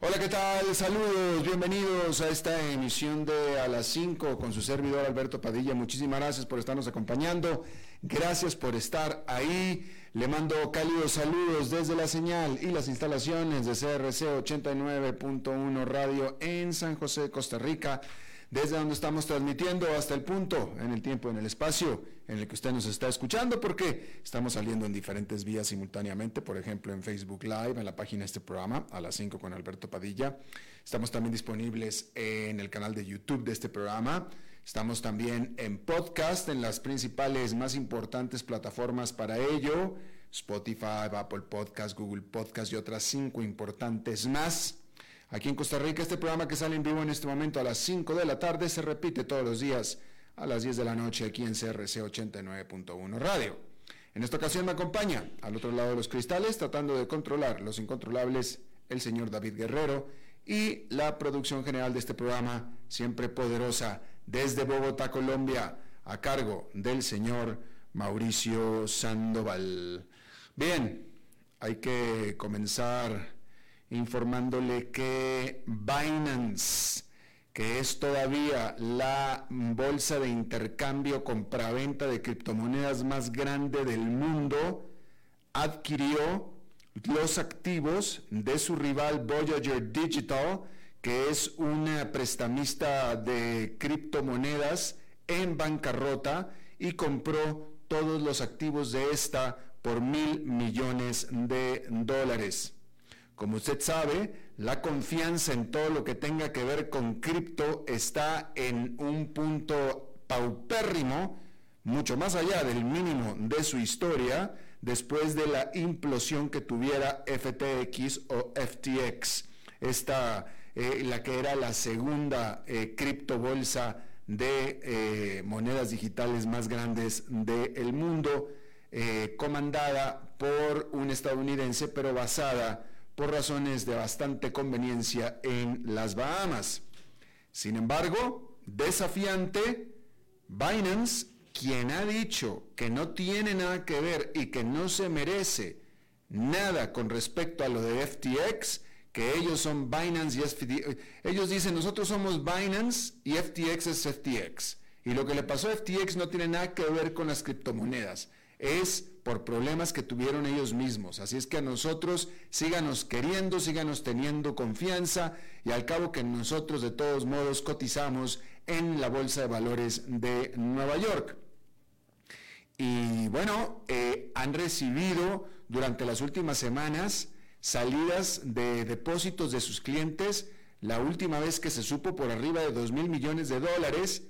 Hola, ¿qué tal? Saludos, bienvenidos a esta emisión de A las 5 con su servidor Alberto Padilla. Muchísimas gracias por estarnos acompañando. Gracias por estar ahí. Le mando cálidos saludos desde la señal y las instalaciones de CRC 89.1 Radio en San José, Costa Rica desde donde estamos transmitiendo hasta el punto, en el tiempo, en el espacio en el que usted nos está escuchando, porque estamos saliendo en diferentes vías simultáneamente, por ejemplo en Facebook Live, en la página de este programa, a las 5 con Alberto Padilla. Estamos también disponibles en el canal de YouTube de este programa. Estamos también en podcast, en las principales, más importantes plataformas para ello, Spotify, Apple Podcast, Google Podcast y otras cinco importantes más. Aquí en Costa Rica, este programa que sale en vivo en este momento a las 5 de la tarde se repite todos los días a las 10 de la noche aquí en CRC 89.1 Radio. En esta ocasión me acompaña al otro lado de los cristales, tratando de controlar los incontrolables, el señor David Guerrero y la producción general de este programa, siempre poderosa, desde Bogotá, Colombia, a cargo del señor Mauricio Sandoval. Bien, hay que comenzar informándole que Binance, que es todavía la bolsa de intercambio compra-venta de criptomonedas más grande del mundo, adquirió los activos de su rival Voyager Digital, que es una prestamista de criptomonedas en bancarrota y compró todos los activos de esta por mil millones de dólares. Como usted sabe, la confianza en todo lo que tenga que ver con cripto está en un punto paupérrimo, mucho más allá del mínimo de su historia, después de la implosión que tuviera FTX o FTX, esta, eh, la que era la segunda eh, criptobolsa de eh, monedas digitales más grandes del mundo, comandada por un estadounidense, pero basada por razones de bastante conveniencia en las Bahamas. Sin embargo, desafiante, Binance, quien ha dicho que no tiene nada que ver y que no se merece nada con respecto a lo de FTX, que ellos son Binance y FTX. Ellos dicen, nosotros somos Binance y FTX es FTX. Y lo que le pasó a FTX no tiene nada que ver con las criptomonedas es por problemas que tuvieron ellos mismos. Así es que a nosotros síganos queriendo, síganos teniendo confianza y al cabo que nosotros de todos modos cotizamos en la Bolsa de Valores de Nueva York. Y bueno, eh, han recibido durante las últimas semanas salidas de depósitos de sus clientes. La última vez que se supo por arriba de 2 mil millones de dólares,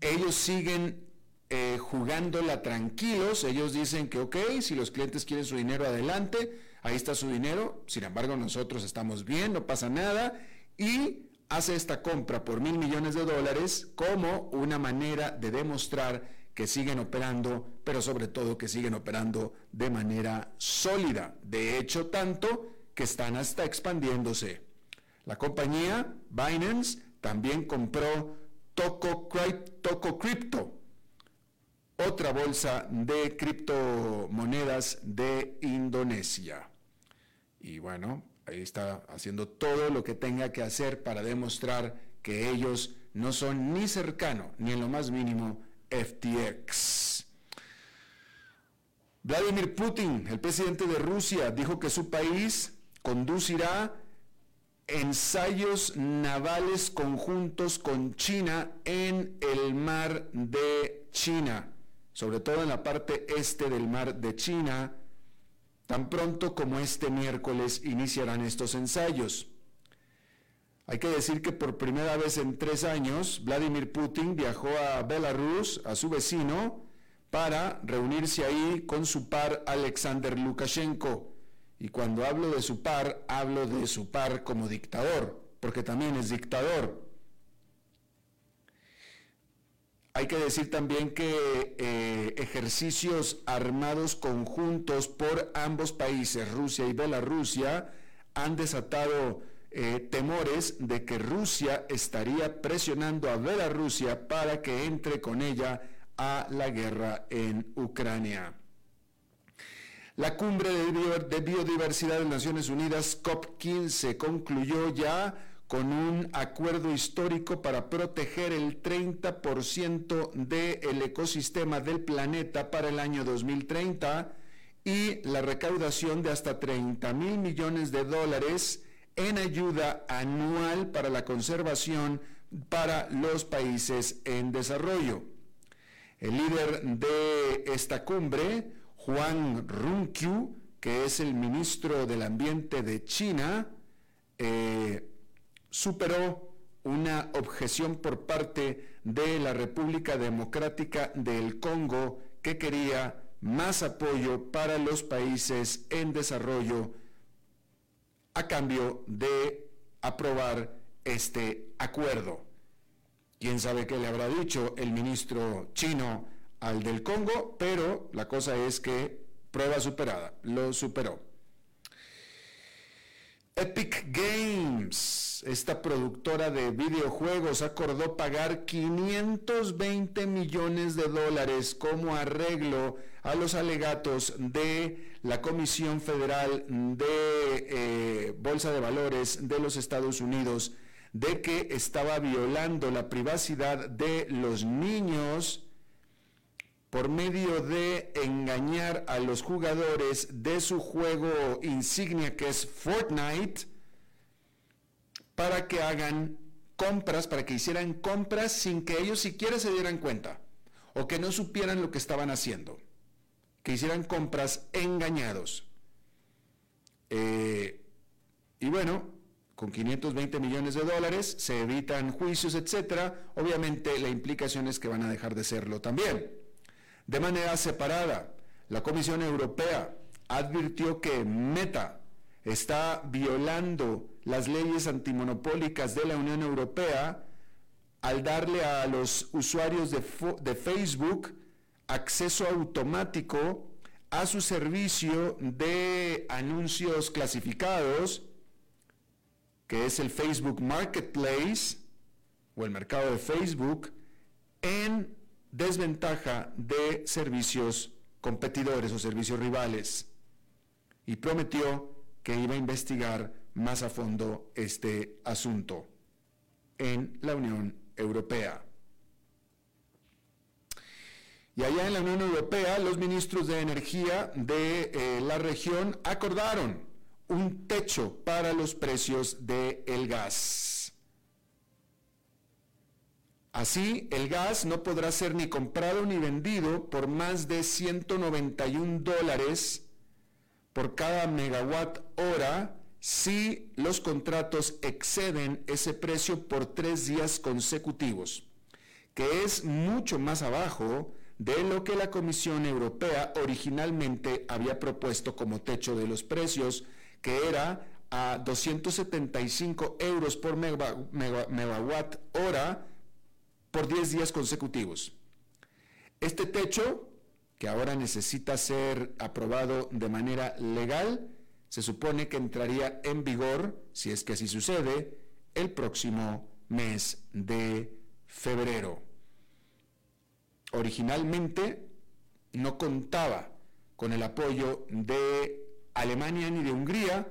ellos siguen eh, jugándola tranquilos. Ellos dicen que, ok, si los clientes quieren su dinero adelante, ahí está su dinero. Sin embargo, nosotros estamos bien, no pasa nada. Y hace esta compra por mil millones de dólares como una manera de demostrar que siguen operando, pero sobre todo que siguen operando de manera sólida. De hecho, tanto que están hasta expandiéndose. La compañía Binance también compró Toco, Toco Crypto, otra bolsa de criptomonedas de Indonesia. Y bueno, ahí está haciendo todo lo que tenga que hacer para demostrar que ellos no son ni cercano, ni en lo más mínimo, FTX. Vladimir Putin, el presidente de Rusia, dijo que su país conducirá ensayos navales conjuntos con China en el mar de China sobre todo en la parte este del mar de China, tan pronto como este miércoles iniciarán estos ensayos. Hay que decir que por primera vez en tres años, Vladimir Putin viajó a Belarus, a su vecino, para reunirse ahí con su par Alexander Lukashenko. Y cuando hablo de su par, hablo de su par como dictador, porque también es dictador. Hay que decir también que eh, ejercicios armados conjuntos por ambos países, Rusia y Bielorrusia, han desatado eh, temores de que Rusia estaría presionando a Bielorrusia para que entre con ella a la guerra en Ucrania. La cumbre de biodiversidad de Naciones Unidas, COP15, concluyó ya con un acuerdo histórico para proteger el 30% del ecosistema del planeta para el año 2030 y la recaudación de hasta 30 mil millones de dólares en ayuda anual para la conservación para los países en desarrollo. El líder de esta cumbre, Juan Runqiu, que es el ministro del Ambiente de China, eh, superó una objeción por parte de la República Democrática del Congo que quería más apoyo para los países en desarrollo a cambio de aprobar este acuerdo. Quién sabe qué le habrá dicho el ministro chino al del Congo, pero la cosa es que prueba superada, lo superó. Epic Games, esta productora de videojuegos, acordó pagar 520 millones de dólares como arreglo a los alegatos de la Comisión Federal de eh, Bolsa de Valores de los Estados Unidos de que estaba violando la privacidad de los niños por medio de engañar a los jugadores de su juego insignia que es Fortnite para que hagan compras, para que hicieran compras sin que ellos siquiera se dieran cuenta o que no supieran lo que estaban haciendo, que hicieran compras engañados. Eh, y bueno, con 520 millones de dólares se evitan juicios, etcétera. Obviamente la implicación es que van a dejar de serlo también. De manera separada, la Comisión Europea advirtió que Meta está violando las leyes antimonopólicas de la Unión Europea al darle a los usuarios de, Facebook acceso automático a su servicio de anuncios clasificados, que es el Facebook Marketplace o el mercado de Facebook, en desventaja de servicios competidores o servicios rivales y prometió que iba a investigar más a fondo este asunto en la Unión Europea. Y allá en la Unión Europea, los ministros de energía de eh, la región acordaron un techo para los precios del gas. Así, el gas no podrá ser ni comprado ni vendido por más de 191 dólares por cada megawatt hora si los contratos exceden ese precio por tres días consecutivos, que es mucho más abajo de lo que la Comisión Europea originalmente había propuesto como techo de los precios, que era a 275 euros por megawatt hora por 10 días consecutivos. Este techo, que ahora necesita ser aprobado de manera legal, se supone que entraría en vigor, si es que así sucede, el próximo mes de febrero. Originalmente no contaba con el apoyo de Alemania ni de Hungría,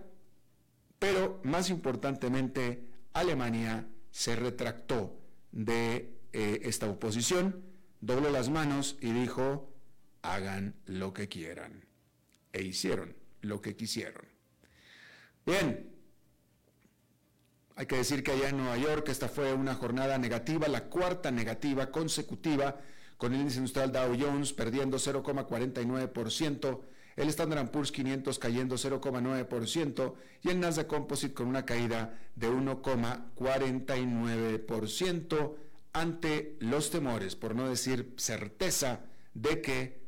pero más importantemente Alemania se retractó de eh, esta oposición, dobló las manos y dijo, hagan lo que quieran. E hicieron lo que quisieron. Bien, hay que decir que allá en Nueva York esta fue una jornada negativa, la cuarta negativa consecutiva, con el índice industrial Dow Jones perdiendo 0,49%, el Standard Poor's 500 cayendo 0,9% y el Nasdaq Composite con una caída de 1,49% ante los temores, por no decir certeza, de que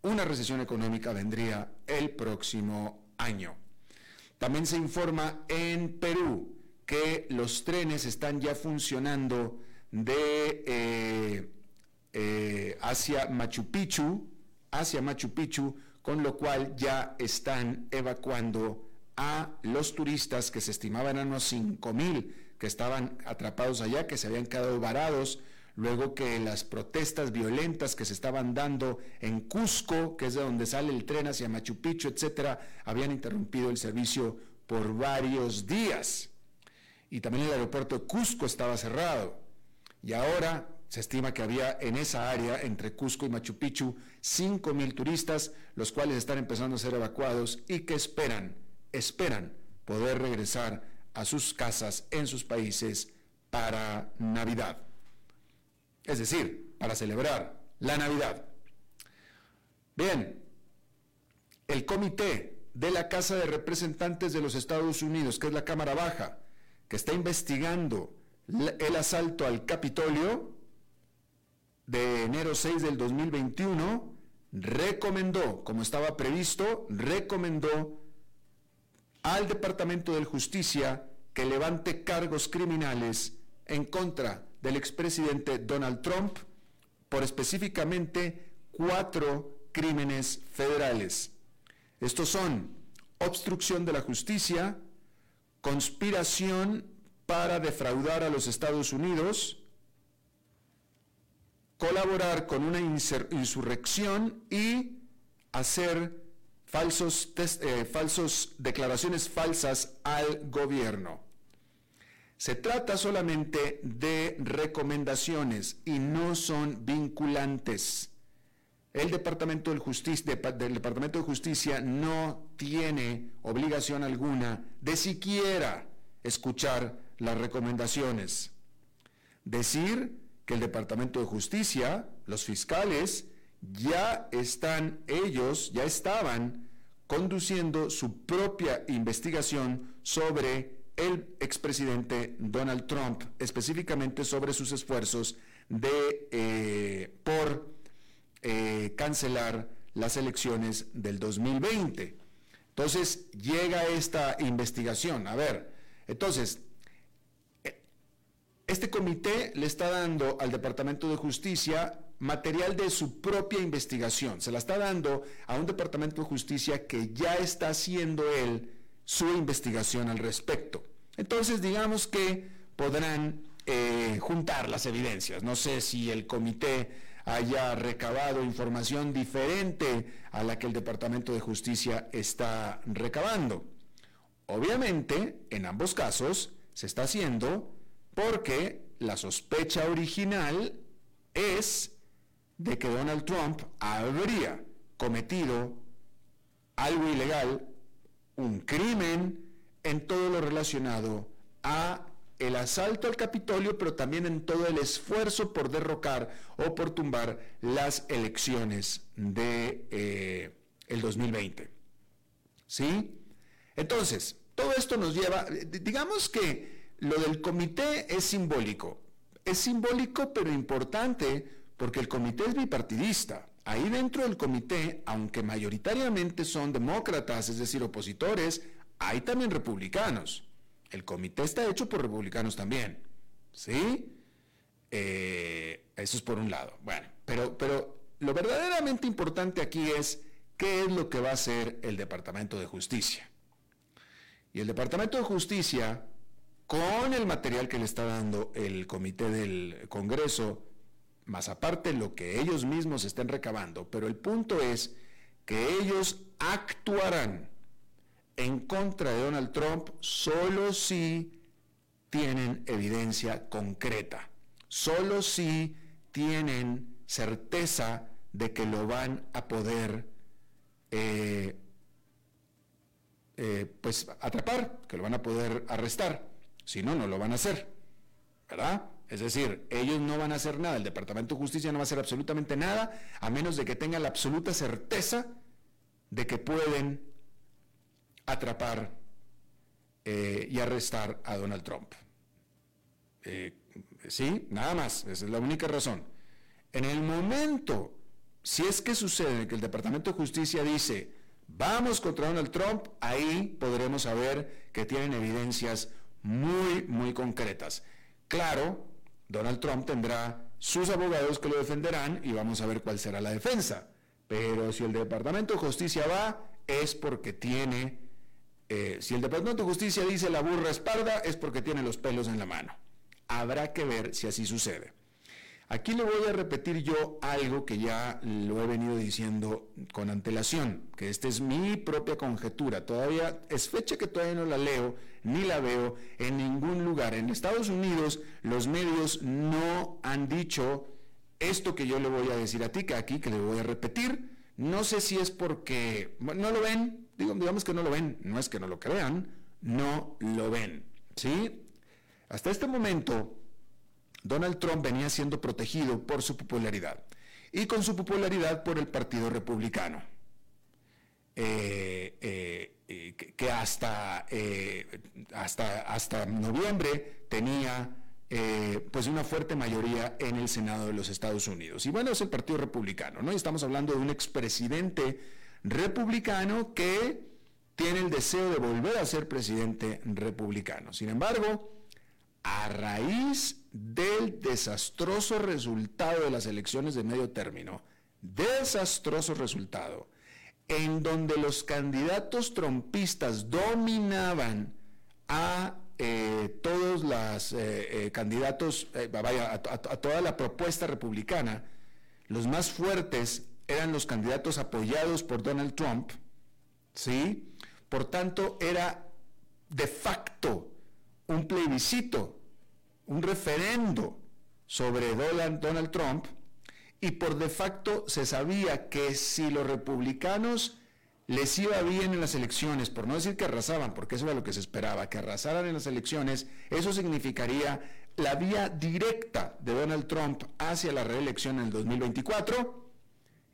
una recesión económica vendría el próximo año. También se informa en Perú que los trenes están ya funcionando de, eh, eh, hacia Machu Picchu, hacia Machu Picchu, con lo cual ya están evacuando a los turistas que se estimaban a unos 5 mil que estaban atrapados allá, que se habían quedado varados luego que las protestas violentas que se estaban dando en Cusco, que es de donde sale el tren hacia Machu Picchu, etcétera, habían interrumpido el servicio por varios días. Y también el aeropuerto de Cusco estaba cerrado. Y ahora se estima que había en esa área, entre Cusco y Machu Picchu, 5 mil turistas, los cuales están empezando a ser evacuados y que esperan, esperan poder regresar a sus casas en sus países para Navidad es decir, para celebrar la Navidad. Bien, el comité de la Casa de Representantes de los Estados Unidos, que es la Cámara Baja, que está investigando el asalto al Capitolio de enero 6 del 2021, recomendó, como estaba previsto, recomendó al Departamento de Justicia que levante cargos criminales en contra del expresidente Donald Trump por específicamente cuatro crímenes federales. Estos son obstrucción de la justicia, conspiración para defraudar a los Estados Unidos, colaborar con una insurrección y hacer falsos, eh, falsos declaraciones falsas al gobierno. Se trata solamente de recomendaciones y no son vinculantes. El Departamento del Departamento de Justicia no tiene obligación alguna de siquiera escuchar las recomendaciones. Decir que el Departamento de Justicia, los fiscales, ya están ellos, ya estaban conduciendo su propia investigación sobre el expresidente Donald Trump, específicamente sobre sus esfuerzos eh, por eh, cancelar las elecciones del 2020. Entonces llega esta investigación. A ver, entonces, eh, este comité le está dando al Departamento de Justicia material de su propia investigación. Se la está dando a un Departamento de Justicia que ya está haciendo él su investigación al respecto. Entonces, digamos que podrán eh, juntar las evidencias. No sé si el comité haya recabado información diferente a la que el Departamento de Justicia está recabando. Obviamente, en ambos casos, se está haciendo porque la sospecha original es de que Donald Trump habría cometido algo ilegal un crimen en todo lo relacionado a el asalto al Capitolio, pero también en todo el esfuerzo por derrocar o por tumbar las elecciones de eh, el 2020. ¿Sí? Entonces, todo esto nos lleva, digamos que lo del comité es simbólico. Es simbólico pero importante porque el comité es bipartidista. Ahí dentro del comité, aunque mayoritariamente son demócratas, es decir, opositores, hay también republicanos. El comité está hecho por republicanos también. ¿Sí? Eh, eso es por un lado. Bueno, pero, pero lo verdaderamente importante aquí es qué es lo que va a hacer el Departamento de Justicia. Y el Departamento de Justicia, con el material que le está dando el comité del Congreso, más aparte lo que ellos mismos estén recabando, pero el punto es que ellos actuarán en contra de Donald Trump solo si tienen evidencia concreta, solo si tienen certeza de que lo van a poder eh, eh, pues atrapar, que lo van a poder arrestar, si no, no lo van a hacer, ¿verdad? Es decir, ellos no van a hacer nada, el Departamento de Justicia no va a hacer absolutamente nada, a menos de que tengan la absoluta certeza de que pueden atrapar eh, y arrestar a Donald Trump. Eh, sí, nada más, esa es la única razón. En el momento, si es que sucede que el Departamento de Justicia dice, vamos contra Donald Trump, ahí podremos saber que tienen evidencias muy, muy concretas. Claro, Donald Trump tendrá sus abogados que lo defenderán y vamos a ver cuál será la defensa. Pero si el Departamento de Justicia va, es porque tiene, eh, si el Departamento de Justicia dice la burra esparda, es porque tiene los pelos en la mano. Habrá que ver si así sucede. Aquí le voy a repetir yo algo que ya lo he venido diciendo con antelación, que esta es mi propia conjetura. Todavía es fecha que todavía no la leo ni la veo en ningún lugar. En Estados Unidos los medios no han dicho esto que yo le voy a decir a ti, que aquí que le voy a repetir. No sé si es porque no lo ven, digamos que no lo ven, no es que no lo crean, no lo ven. ¿Sí? Hasta este momento Donald Trump venía siendo protegido por su popularidad y con su popularidad por el Partido Republicano, eh, eh, que hasta, eh, hasta, hasta noviembre tenía pues una fuerte mayoría en el Senado de los Estados Unidos. Y bueno, es el Partido Republicano, ¿no? Y estamos hablando de un expresidente republicano que tiene el deseo de volver a ser presidente republicano. Sin embargo, a raíz del desastroso resultado de las elecciones de medio término, desastroso resultado, en donde los candidatos trompistas dominaban a eh, todos los eh, eh, candidatos, vaya, a, toda la propuesta republicana, los más fuertes eran los candidatos apoyados por Donald Trump, ¿sí? Por tanto, era de facto un plebiscito un referendo sobre Donald Trump y por de facto se sabía que si los republicanos les iba bien en las elecciones, por no decir que arrasaban, porque eso era lo que se esperaba, que arrasaran en las elecciones, eso significaría la vía directa de Donald Trump hacia la reelección en el 2024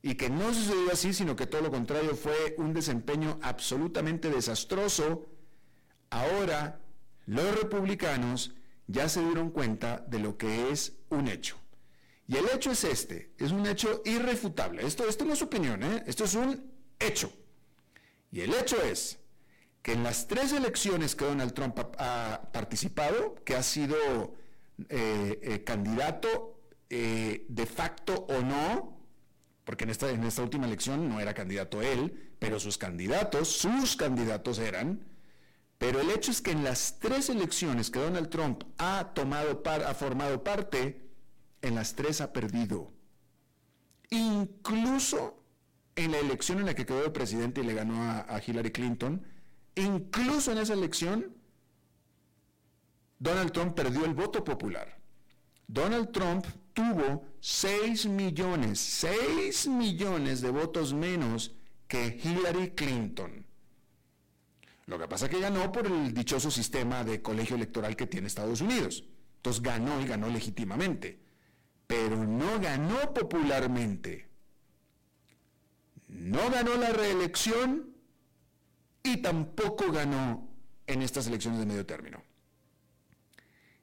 y que no sucedió así, sino que todo lo contrario fue un desempeño absolutamente desastroso. Ahora los republicanos ya se dieron cuenta de lo que es un hecho. Y el hecho es este, es un hecho irrefutable. Esto, esto no es opinión, ¿eh? esto es un hecho. Y el hecho es que en las tres elecciones que Donald Trump ha, participado, que ha sido eh, eh, candidato de facto o no, porque en esta, en esta última elección no era candidato él, pero sus candidatos, sus candidatos eran, pero el hecho es que en las tres elecciones que Donald Trump ha, tomado ha formado parte, en las tres ha perdido. Incluso en la elección en la que quedó de presidente y le ganó a, Hillary Clinton, incluso en esa elección, Donald Trump perdió el voto popular. Donald Trump tuvo 6 millones, 6 millones de votos menos que Hillary Clinton. Lo que pasa es que ganó por el dichoso sistema de colegio electoral que tiene Estados Unidos. Entonces ganó y ganó legítimamente, pero no ganó popularmente. No ganó la reelección y tampoco ganó en estas elecciones de medio término.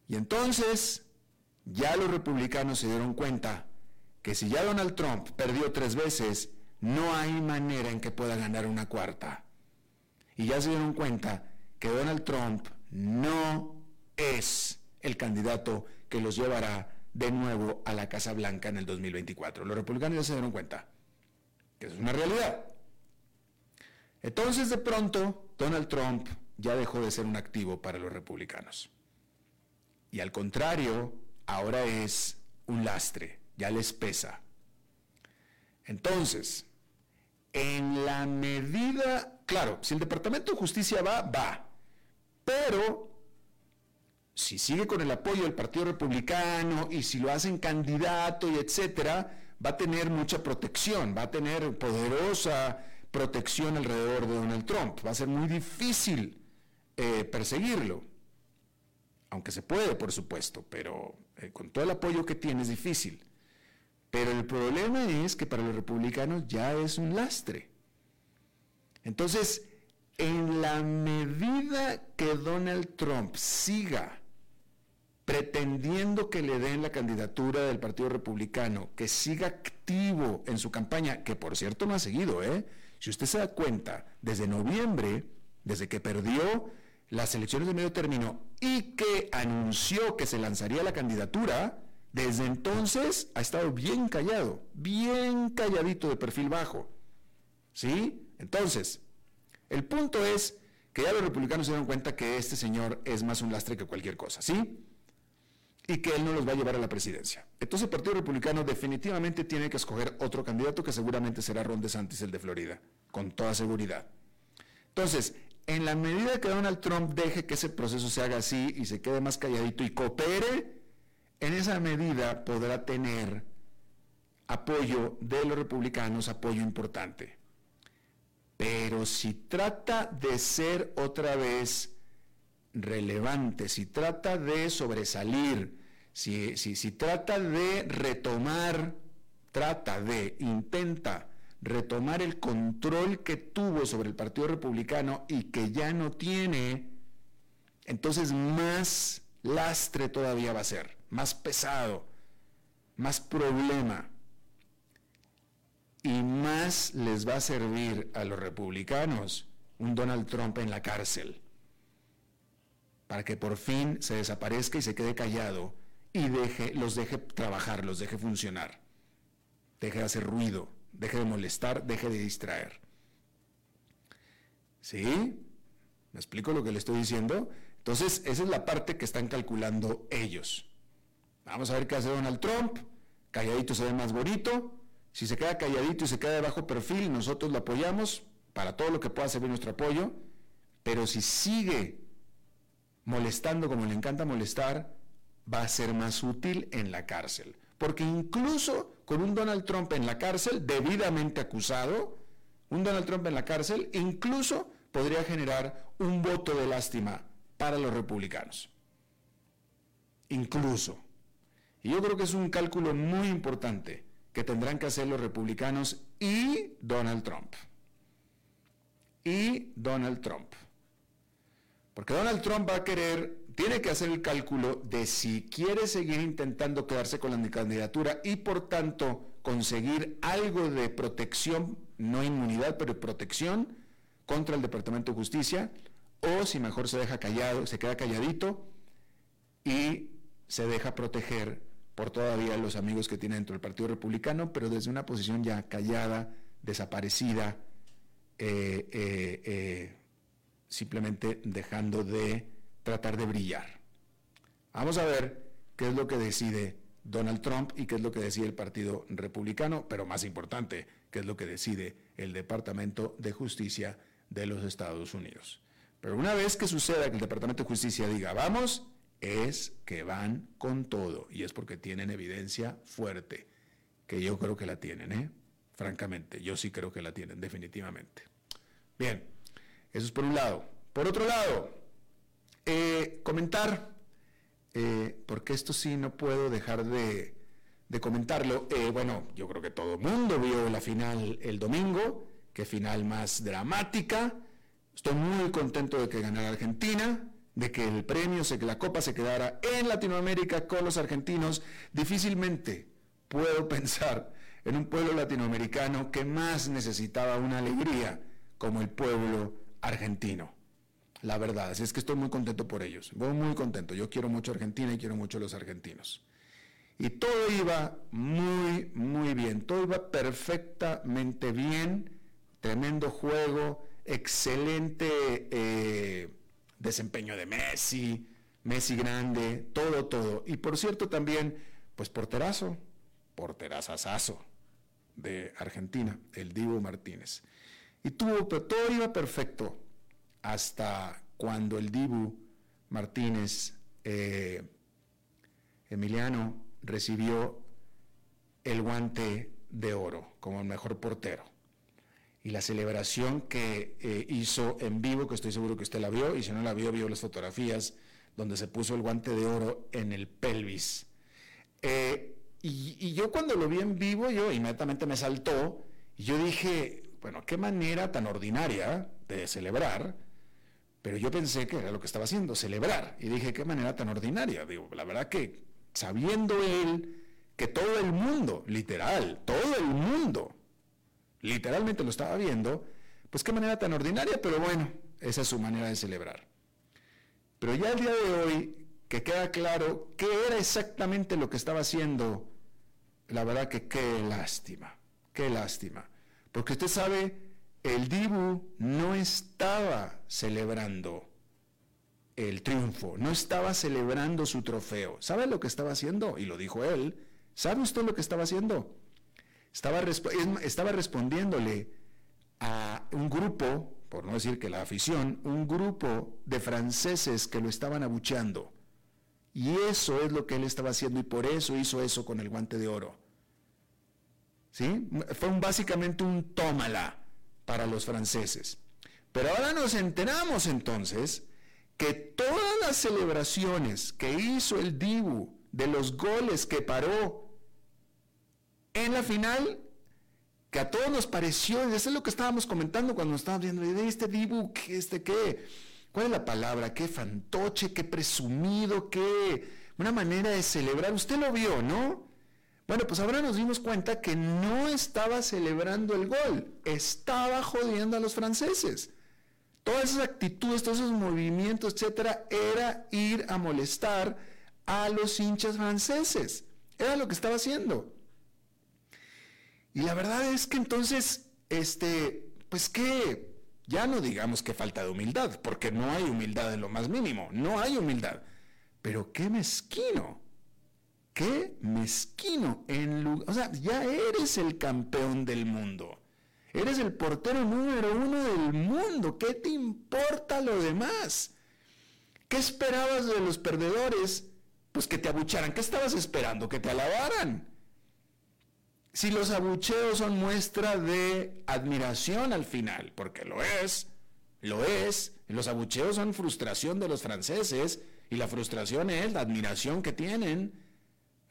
Y entonces ya los republicanos se dieron cuenta que si ya Donald Trump perdió tres veces, no hay manera en que pueda ganar una cuarta y ya se dieron cuenta que Donald Trump no es el candidato que los llevará de nuevo a la Casa Blanca en el 2024. Los republicanos ya se dieron cuenta que es una realidad. Entonces de pronto Donald Trump ya dejó de ser un activo para los republicanos. Y al contrario, ahora es un lastre, ya les pesa. Entonces, en la medida Claro, si el Departamento de Justicia va, va. Pero si sigue con el apoyo del Partido Republicano y si lo hacen candidato y etcétera, va a tener mucha protección, va a tener poderosa protección alrededor de Donald Trump. Va a ser muy difícil eh, perseguirlo. Aunque se puede, por supuesto, pero eh, con todo el apoyo que tiene es difícil. Pero el problema es que para los republicanos ya es un lastre. Entonces, en la medida que Donald Trump siga pretendiendo que le den la candidatura del Partido Republicano, que siga activo en su campaña, que por cierto no ha seguido, ¿eh? Si usted se da cuenta, desde noviembre, desde que perdió las elecciones de medio término y que anunció que se lanzaría la candidatura, Desde entonces ha estado bien callado, bien calladito de perfil bajo. ¿Sí? Entonces, el punto es que ya los republicanos se dan cuenta que este señor es más un lastre que cualquier cosa, ¿sí? Y que él no los va a llevar a la presidencia. Entonces el Partido Republicano definitivamente tiene que escoger otro candidato que seguramente será Ron DeSantis, el de Florida, con toda seguridad. Entonces, en la medida que Donald Trump deje que ese proceso se haga así y se quede más calladito y coopere, en esa medida podrá tener apoyo de los republicanos, apoyo importante. Pero si trata de ser otra vez relevante, si trata de sobresalir, si, si, trata de retomar, trata de, intenta retomar el control que tuvo sobre el Partido Republicano y que ya no tiene, entonces más lastre todavía va a ser, más pesado, más problema y más les va a servir a los republicanos un Donald Trump en la cárcel, para que por fin se desaparezca y se quede callado y deje, los deje trabajar, los deje funcionar, deje de hacer ruido, deje de molestar, deje de distraer. ¿Sí? ¿Me explico lo que le estoy diciendo? Entonces, esa es la parte que están calculando ellos. Vamos a ver qué hace Donald Trump. Calladito se ve más bonito. Si se queda calladito y se queda de bajo perfil, nosotros lo apoyamos para todo lo que pueda servir nuestro apoyo, pero si sigue molestando como le encanta molestar, va a ser más útil en la cárcel. Porque incluso con un Donald Trump en la cárcel, debidamente acusado, un Donald Trump en la cárcel, incluso podría generar un voto de lástima para los republicanos. Incluso. Y yo creo que es un cálculo muy importante que tendrán que hacer los republicanos y Donald Trump. Y Donald Trump. Porque Donald Trump va a querer, tiene que hacer el cálculo de si quiere seguir intentando quedarse con la candidatura y por tanto conseguir algo de protección, no inmunidad, pero protección contra el Departamento de Justicia, o si mejor se deja callado, se queda calladito y se deja proteger por todavía los amigos que tiene dentro del Partido Republicano, pero desde una posición ya callada, desaparecida, eh, eh, eh, simplemente dejando de tratar de brillar. Vamos a ver qué es lo que decide Donald Trump y qué es lo que decide el Partido Republicano, pero más importante, qué es lo que decide el Departamento de Justicia de los Estados Unidos. Pero una vez que suceda que el Departamento de Justicia diga, vamos, es que van con todo y es porque tienen evidencia fuerte, que yo creo que la tienen, ¿eh? Francamente, yo sí creo que la tienen, definitivamente. Bien, eso es por un lado. Por otro lado, eh, comentar, eh, porque esto sí no puedo dejar de, comentarlo. Eh, bueno, yo creo que todo el mundo vio la final el domingo, qué final más dramática. Estoy muy contento de que ganara Argentina de que el premio, que la copa se quedara en Latinoamérica con los argentinos, difícilmente puedo pensar en un pueblo latinoamericano que más necesitaba una alegría como el pueblo argentino. La verdad, es que estoy muy contento por ellos, voy muy contento. Yo quiero mucho a Argentina y quiero mucho a los argentinos. Y todo iba muy, muy bien, todo iba perfectamente bien, tremendo juego, excelente eh, desempeño de Messi, Messi grande, todo, todo. Y por cierto también, pues porterazo, porterazazazo de Argentina, el Divo Martínez. Y tuvo, todo iba perfecto hasta cuando el Dibu Martínez, eh, Emiliano, recibió el guante de oro como el mejor portero y la celebración que eh, hizo en vivo, que estoy seguro que usted la vio, y si no la vio, vio las fotografías donde se puso el guante de oro en el pelvis. Eh, y, yo cuando lo vi en vivo, yo inmediatamente me saltó, y yo dije, bueno, qué manera tan ordinaria de celebrar, pero yo pensé que era lo que estaba haciendo, celebrar, y dije, qué manera tan ordinaria. Digo, la verdad que sabiendo él que todo el mundo, literal, todo el mundo, literalmente lo estaba viendo, pues qué manera tan ordinaria, pero bueno, esa es su manera de celebrar. Pero ya el día de hoy, que queda claro qué era exactamente lo que estaba haciendo, la verdad que qué lástima, qué lástima. Porque usted sabe, el Dibu no estaba celebrando el triunfo, no estaba celebrando su trofeo. ¿Sabe lo que estaba haciendo? Y lo dijo él. ¿Sabe usted lo que estaba haciendo? Estaba, respondiéndole a un grupo, por no decir que la afición, un grupo de franceses que lo estaban abucheando. Y eso es lo que él estaba haciendo y por eso hizo eso con el guante de oro. ¿Sí? Fue básicamente un tómala para los franceses. Pero ahora nos enteramos entonces que todas las celebraciones que hizo el Dibu de los goles que paró en la final, que a todos nos pareció, y eso es lo que estábamos comentando cuando estábamos viendo, de este Dibu, este qué, ¿cuál es la palabra? Qué fantoche, qué presumido, qué, una manera de celebrar. Usted lo vio, ¿no? Bueno, pues ahora nos dimos cuenta que no estaba celebrando el gol, estaba jodiendo a los franceses. Todas esas actitudes, todos esos movimientos, etcétera, era ir a molestar a los hinchas franceses. Era lo que estaba haciendo. Y la verdad es que entonces, este, pues que, ya no digamos que falta de humildad, porque no hay humildad en lo más mínimo, no hay humildad. Pero qué mezquino qué mezquino. En, o sea, ya eres el campeón del mundo. Eres el portero número uno del mundo. ¿Qué te importa lo demás? ¿Qué esperabas de los perdedores? Pues que te abucharan. ¿Qué estabas esperando? Que te alabaran. Si los abucheos son muestra de admiración al final, porque lo es, lo es, los abucheos son frustración de los franceses y la frustración es la admiración que tienen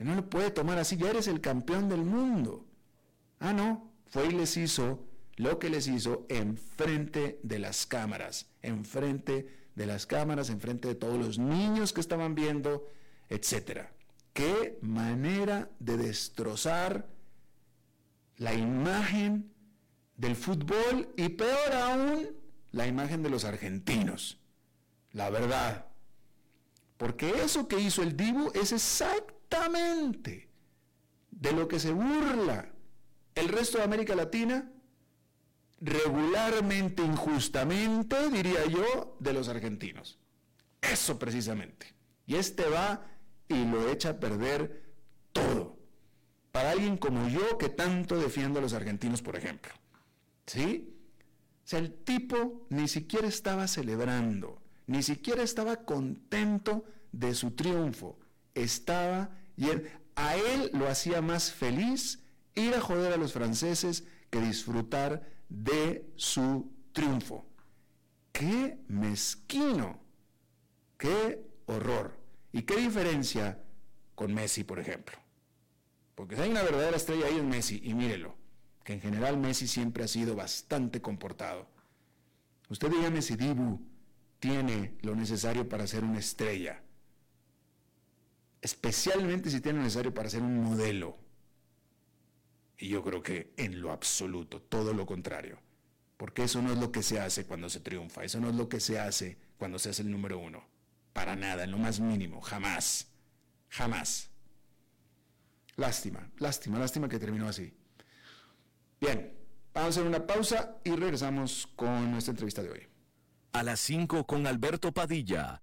no lo puede tomar así, ya eres el campeón del mundo. Ah, no, fue y les hizo lo que les hizo enfrente de las cámaras, enfrente de las cámaras, enfrente de todos los niños que estaban viendo, etcétera. Qué manera de destrozar la imagen del fútbol y peor aún, la imagen de los argentinos. La verdad. Porque eso que hizo el Dibu es exacto de lo que se burla el resto de América Latina, regularmente, injustamente, diría yo, de los argentinos. Eso precisamente. Y este va y lo echa a perder todo. Para alguien como yo que tanto defiendo a los argentinos, por ejemplo. ¿Sí? O sea, el tipo ni siquiera estaba celebrando, ni siquiera estaba contento de su triunfo estaba y a él lo hacía más feliz ir a joder a los franceses que disfrutar de su triunfo. ¡Qué mezquino! ¡Qué horror! ¿Y qué diferencia con Messi, por ejemplo? Porque si hay una verdadera estrella ahí en Messi, y mírelo, que en general Messi siempre ha sido bastante comportado. Usted dígame si Dibu tiene lo necesario para ser una estrella especialmente si tiene necesario para ser un modelo. Y yo creo que en lo absoluto, todo lo contrario. Porque eso no es lo que se hace cuando se triunfa, eso no es lo que se hace cuando se hace el número uno. Para nada, en lo más mínimo, jamás, jamás. Lástima, lástima, lástima que terminó así. Bien, vamos a hacer una pausa y regresamos con nuestra entrevista de hoy. A las 5 con Alberto Padilla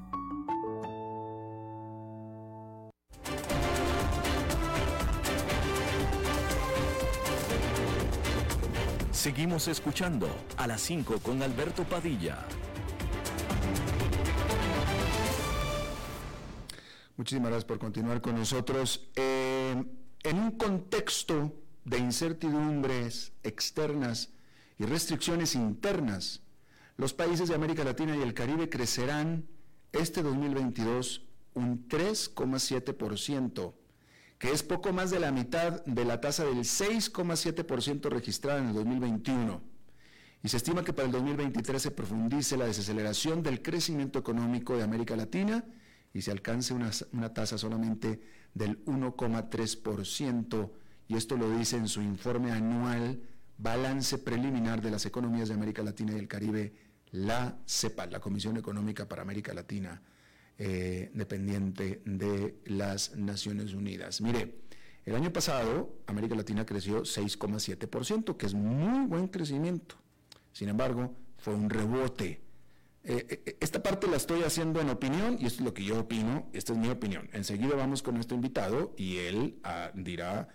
Seguimos escuchando a las 5 con Alberto Padilla. Muchísimas gracias por continuar con nosotros. Eh, en un contexto de incertidumbres externas y restricciones internas, los países de América Latina y el Caribe crecerán este 2022 un 3,7%, que es poco más de la mitad de la tasa del 6,7% registrada en el 2021. Y se estima que para el 2023 se profundice la desaceleración del crecimiento económico de América Latina y se alcance una, tasa solamente del 1,3%, y esto lo dice en su informe anual Balance Preliminar de las Economías de América Latina y el Caribe, la CEPAL, la Comisión Económica para América Latina, eh, dependiente de las Naciones Unidas. Mire, el año pasado América Latina creció 6,7%, que es muy buen crecimiento. Sin embargo, fue un rebote eh, eh, esta parte la estoy haciendo en opinión y esto es lo que yo opino, esta es mi opinión. Enseguida vamos con nuestro invitado y él ah, dirá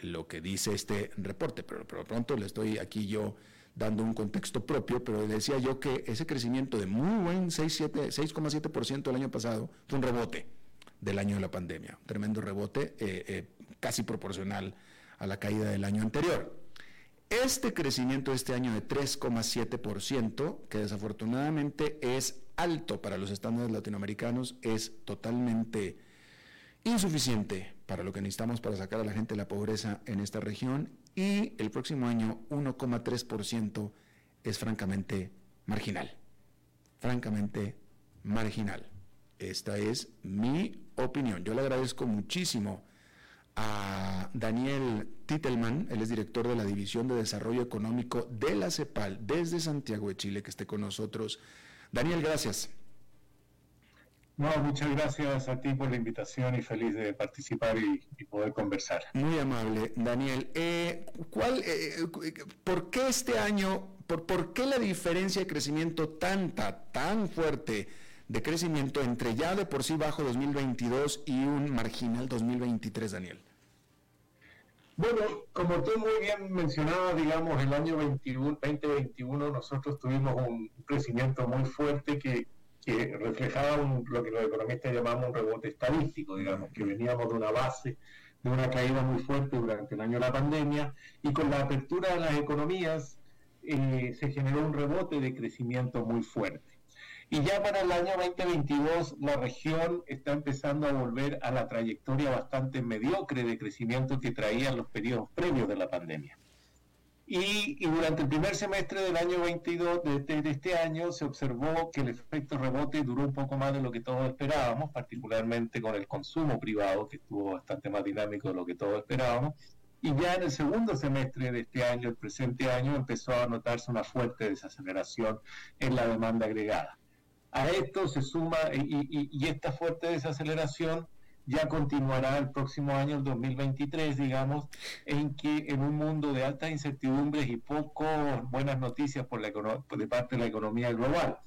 lo que dice este reporte, pero, pero pronto le estoy aquí yo dando un contexto propio, pero decía yo que ese crecimiento de muy buen 6,7% el año pasado fue un rebote del año de la pandemia, un tremendo rebote casi proporcional a la caída del año anterior. Este crecimiento este año de 3,7%, que desafortunadamente es alto para los estándares latinoamericanos, es totalmente insuficiente para lo que necesitamos para sacar a la gente de la pobreza en esta región y el próximo año 1,3% es francamente marginal, francamente marginal. Esta es mi opinión. Yo le agradezco muchísimo a Daniel Titelman, él es director de la División de Desarrollo Económico de la CEPAL desde Santiago de Chile, que esté con nosotros. Daniel, gracias. No, muchas gracias a ti por la invitación y feliz de participar y, poder conversar. Muy amable, Daniel. Eh, ¿cuál, eh, ¿Por qué este año, por, por qué la diferencia de crecimiento tanta, tan fuerte de crecimiento entre ya de por sí bajo 2022 y un marginal 2023, Daniel? Bueno, como tú muy bien mencionabas, digamos, el año 2021 nosotros tuvimos un crecimiento muy fuerte que, reflejaba lo que los economistas llamamos un rebote estadístico, digamos, que veníamos de una base de una caída muy fuerte durante el año de la pandemia y con la apertura de las economías eh, se generó un rebote de crecimiento muy fuerte. Y ya para el año 2022 la región está empezando a volver a la trayectoria bastante mediocre de crecimiento que traían los periodos previos de la pandemia. Y, durante el primer semestre del año 22 de, de, este año se observó que el efecto rebote duró un poco más de lo que todos esperábamos, particularmente con el consumo privado, que estuvo bastante más dinámico de lo que todos esperábamos. Y ya en el segundo semestre de este año, el presente año, empezó a notarse una fuerte desaceleración en la demanda agregada. A esto se suma, y, esta fuerte desaceleración ya continuará el próximo año, el 2023, digamos, en que en un mundo de altas incertidumbres y poco buenas noticias por la, de parte de la economía global,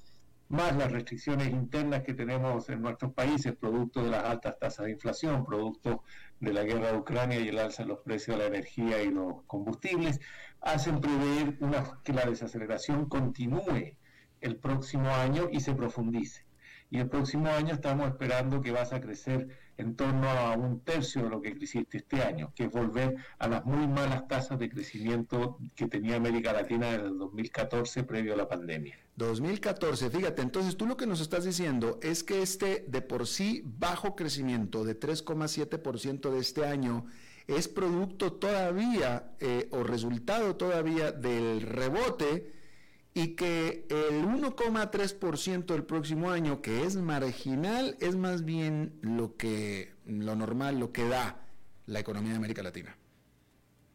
más las restricciones internas que tenemos en nuestros países, producto de las altas tasas de inflación, producto de la guerra de Ucrania y el alza en los precios de la energía y los combustibles, hacen prever una, que la desaceleración continúe el próximo año y se profundice. Y el próximo año estamos esperando que vas a crecer en torno a un tercio de lo que creciste este año, que es volver a las muy malas tasas de crecimiento que tenía América Latina desde el 2014 previo a la pandemia. 2014, fíjate, entonces tú lo que nos estás diciendo es que este de por sí bajo crecimiento de 3,7% de este año es producto todavía eh, o resultado todavía del rebote y que el 1,3% del próximo año, que es marginal, es más bien lo que lo normal, lo que da la economía de América Latina.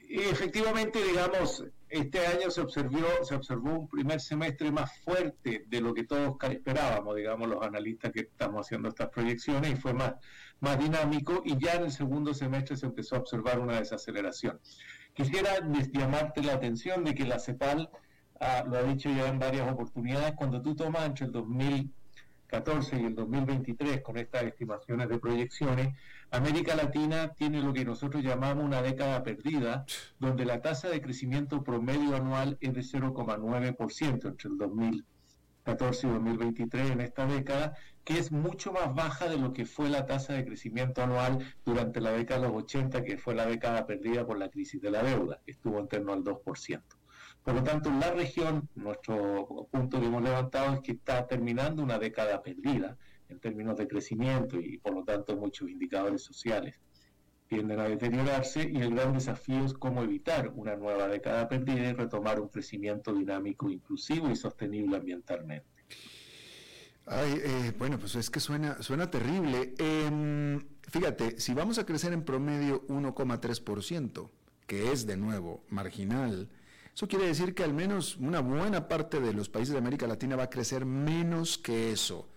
Efectivamente, digamos, este año se observó, se observó un primer semestre más fuerte de lo que todos esperábamos, digamos, los analistas que estamos haciendo estas proyecciones, y fue más, más dinámico, y ya en el segundo semestre se empezó a observar una desaceleración. Quisiera llamarte la atención de que la CEPAL, ah, lo ha dicho ya en varias oportunidades, cuando tú tomas entre el 2000 14 y el 2023 con estas estimaciones de proyecciones, América Latina tiene lo que nosotros llamamos una década perdida, donde la tasa de crecimiento promedio anual es de 0,9% entre el 2014 y 2023 en esta década, que es mucho más baja de lo que fue la tasa de crecimiento anual durante la década de los 80, que fue la década perdida por la crisis de la deuda, que estuvo en torno al 2%. Por lo tanto, en la región, nuestro punto que hemos levantado es que está terminando una década perdida en términos de crecimiento y por lo tanto muchos indicadores sociales tienden a deteriorarse y el gran desafío es cómo evitar una nueva década perdida y retomar un crecimiento dinámico, inclusivo y sostenible ambientalmente. Ay, eh, bueno, pues es que suena, suena terrible. Em, fíjate, si vamos a crecer en promedio 1,3%, que es de nuevo marginal, eso quiere decir que al menos una buena parte de los países de América Latina va a crecer menos que eso.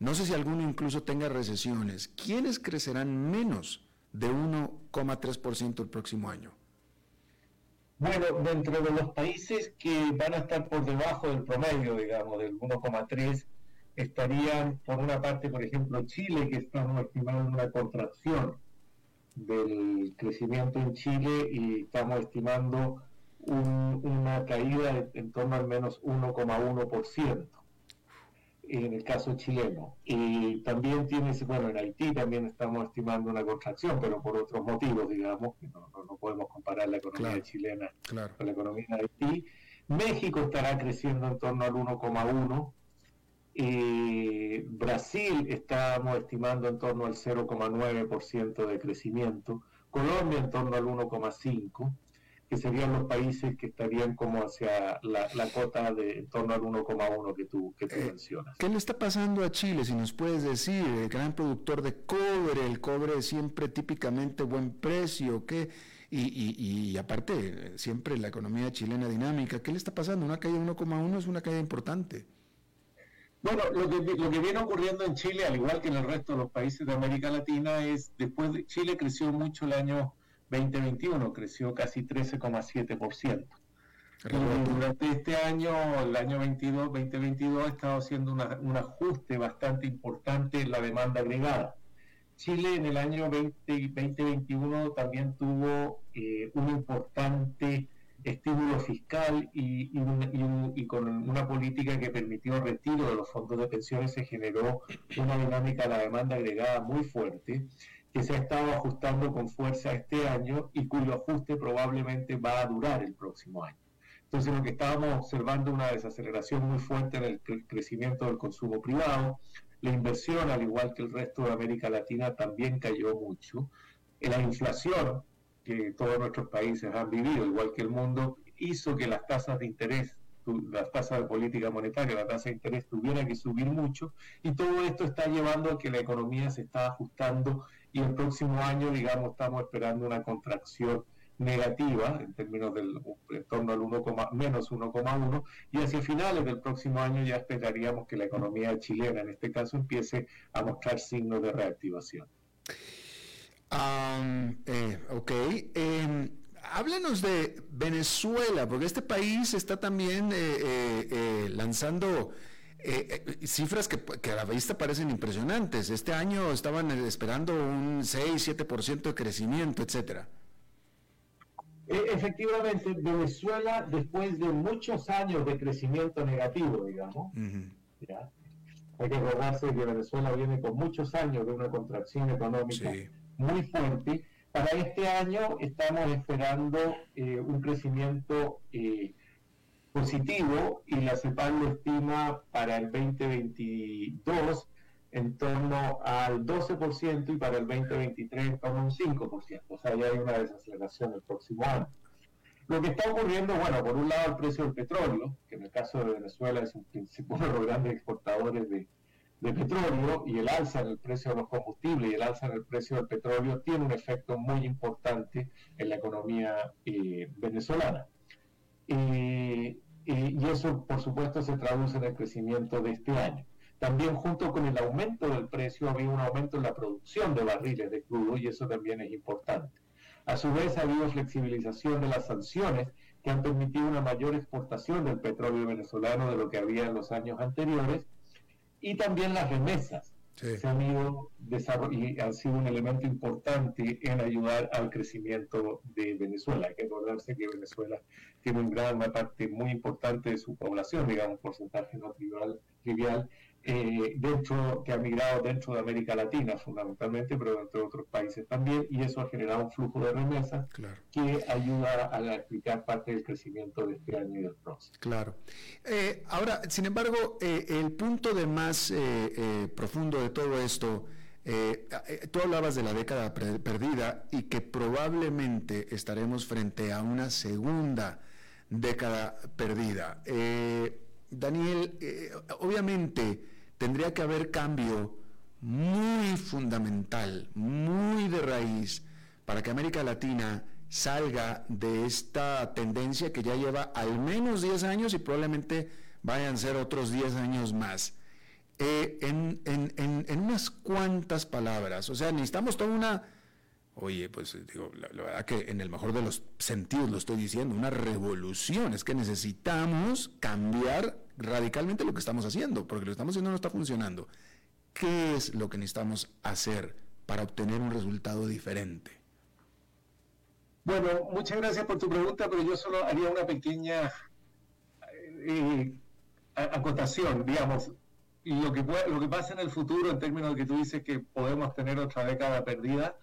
No sé si alguno incluso tenga recesiones. ¿Quiénes crecerán menos de 1,3% el próximo año? Bueno, dentro de los países que van a estar por debajo del promedio, digamos, del 1,3, estarían por una parte, por ejemplo, Chile, que estamos estimando una contracción del crecimiento en Chile y estamos estimando una caída en torno al menos 1,1% en el caso chileno. Y también tiene, bueno, en Haití también estamos estimando una contracción, pero por otros motivos, digamos, que no, podemos comparar la economía chilena con la economía de Haití. México estará creciendo en torno al 1,1%. Eh, Brasil estamos estimando en torno al 0,9% de crecimiento. Colombia en torno al 1,5% que serían los países que estarían como hacia la, la cota de en torno al 1,1 que tú, que tú eh, mencionas. ¿Qué le está pasando a Chile, si nos puedes decir? El gran productor de cobre, el cobre siempre típicamente buen precio, ¿qué? Y, y, y aparte, siempre la economía chilena dinámica, ¿qué le está pasando? Una caída de 1,1 es una caída importante. Bueno, lo que, lo que viene ocurriendo en Chile, al igual que en el resto de los países de América Latina, es después de Chile creció mucho el año 2021 creció casi 13,7%. Durante este año, el año 22, 2022, ha estado haciendo un ajuste bastante importante en la demanda agregada. Chile en el año 2021 también tuvo eh, un importante estímulo fiscal y, y, con una política que permitió el retiro de los fondos de pensiones se generó una dinámica de la demanda agregada muy fuerte que se ha estado ajustando con fuerza este año y cuyo ajuste probablemente va a durar el próximo año. Entonces, lo que estábamos observando una desaceleración muy fuerte en el crecimiento del consumo privado, la inversión, al igual que el resto de América Latina, también cayó mucho. La inflación que todos nuestros países han vivido, igual que el mundo, hizo que las tasas de interés las tasas de política monetaria, la tasa de interés tuviera que subir mucho y todo esto está llevando a que la economía se está ajustando y el próximo año, digamos, estamos esperando una contracción negativa en términos del en torno al 1, menos 1,1 y hacia finales del próximo año ya esperaríamos que la economía chilena en este caso empiece a mostrar signos de reactivación. eh, ok. Em, háblanos de Venezuela, porque este país está también eh, eh, eh, cifras que, a la vista parecen impresionantes. Este año estaban esperando un 6-7% de crecimiento, etcétera. E, efectivamente, Venezuela, después de muchos años de crecimiento negativo, digamos, hay que acordarse que Venezuela viene con muchos años de una contracción económica muy fuerte para este año estamos esperando eh, un crecimiento eh, positivo y la CEPAL lo estima para el 2022 en torno al 12% y para el 2023 en torno a un 5%. O sea, ya hay una desaceleración el próximo año. Lo que está ocurriendo, bueno, por un lado el precio del petróleo, que en el caso de Venezuela es un, uno de los grandes exportadores de, de petróleo y el alza en el precio de los combustibles y el alza en el precio del petróleo tiene un efecto muy importante en la economía eh, venezolana. Y eso, por supuesto, se traduce en el crecimiento de este año. También junto con el aumento del precio había un aumento en la producción de barriles de crudo y eso también es importante. A su vez ha habido flexibilización de las sanciones que han permitido una mayor exportación del petróleo venezolano de lo que había en los años anteriores y también las remesas se han ido y han sido un elemento importante en ayudar al crecimiento de Venezuela. Hay que acordarse que Venezuela tiene un gran, una parte muy importante de su población, digamos, un porcentaje no trivial, trivial eh, dentro, que ha migrado dentro de América Latina fundamentalmente, pero dentro de otros países también, y eso ha generado un flujo de remesas que ayuda a explicar parte del crecimiento de este año y del próximo. Claro. Eh, ahora, sin embargo, eh, el punto de más profundo de todo esto, tú hablabas de la década perdida y que probablemente estaremos frente a una segunda década perdida. Daniel, obviamente, tendría que haber cambio muy fundamental, muy de raíz, para que América Latina salga de esta tendencia que ya lleva al menos 10 años y probablemente vayan a ser otros 10 años más. Eh, en, unas cuantas palabras, o sea, necesitamos toda una, oye, pues digo, la, la, verdad que en el mejor de los sentidos lo estoy diciendo, una revolución, es que necesitamos cambiar radicalmente lo que estamos haciendo, porque lo que estamos haciendo no está funcionando. ¿Qué es lo que necesitamos hacer para obtener un resultado diferente? Bueno, muchas gracias por tu pregunta, pero yo solo haría una pequeña eh, acotación, digamos, lo que, lo que pasa en el futuro en términos de que tú dices que podemos tener otra década perdida,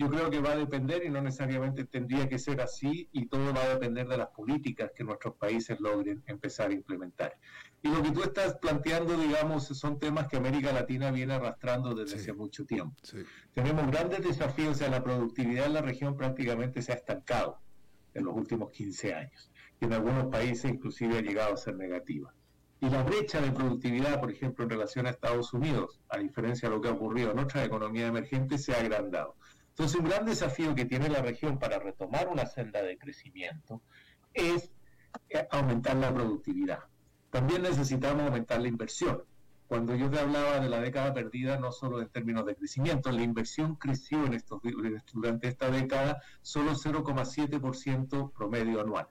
yo creo que va a depender y no necesariamente tendría que ser así y todo va a depender de las políticas que nuestros países logren empezar a implementar. Y lo que tú estás planteando, digamos, son temas que América Latina viene arrastrando desde hace mucho tiempo. Tenemos grandes desafíos, o sea, la productividad en la región prácticamente se ha estancado en los últimos 15 años y en algunos países inclusive ha llegado a ser negativa. Y la brecha de productividad, por ejemplo, en relación a Estados Unidos, a diferencia de lo que ha ocurrido en otras economías emergentes, se ha agrandado. Entonces, un gran desafío que tiene la región para retomar una senda de crecimiento es eh, aumentar la productividad. También necesitamos aumentar la inversión. Cuando yo te hablaba de la década perdida, no solo en términos de crecimiento, la inversión creció en estos, durante esta década solo 0,7% promedio anual.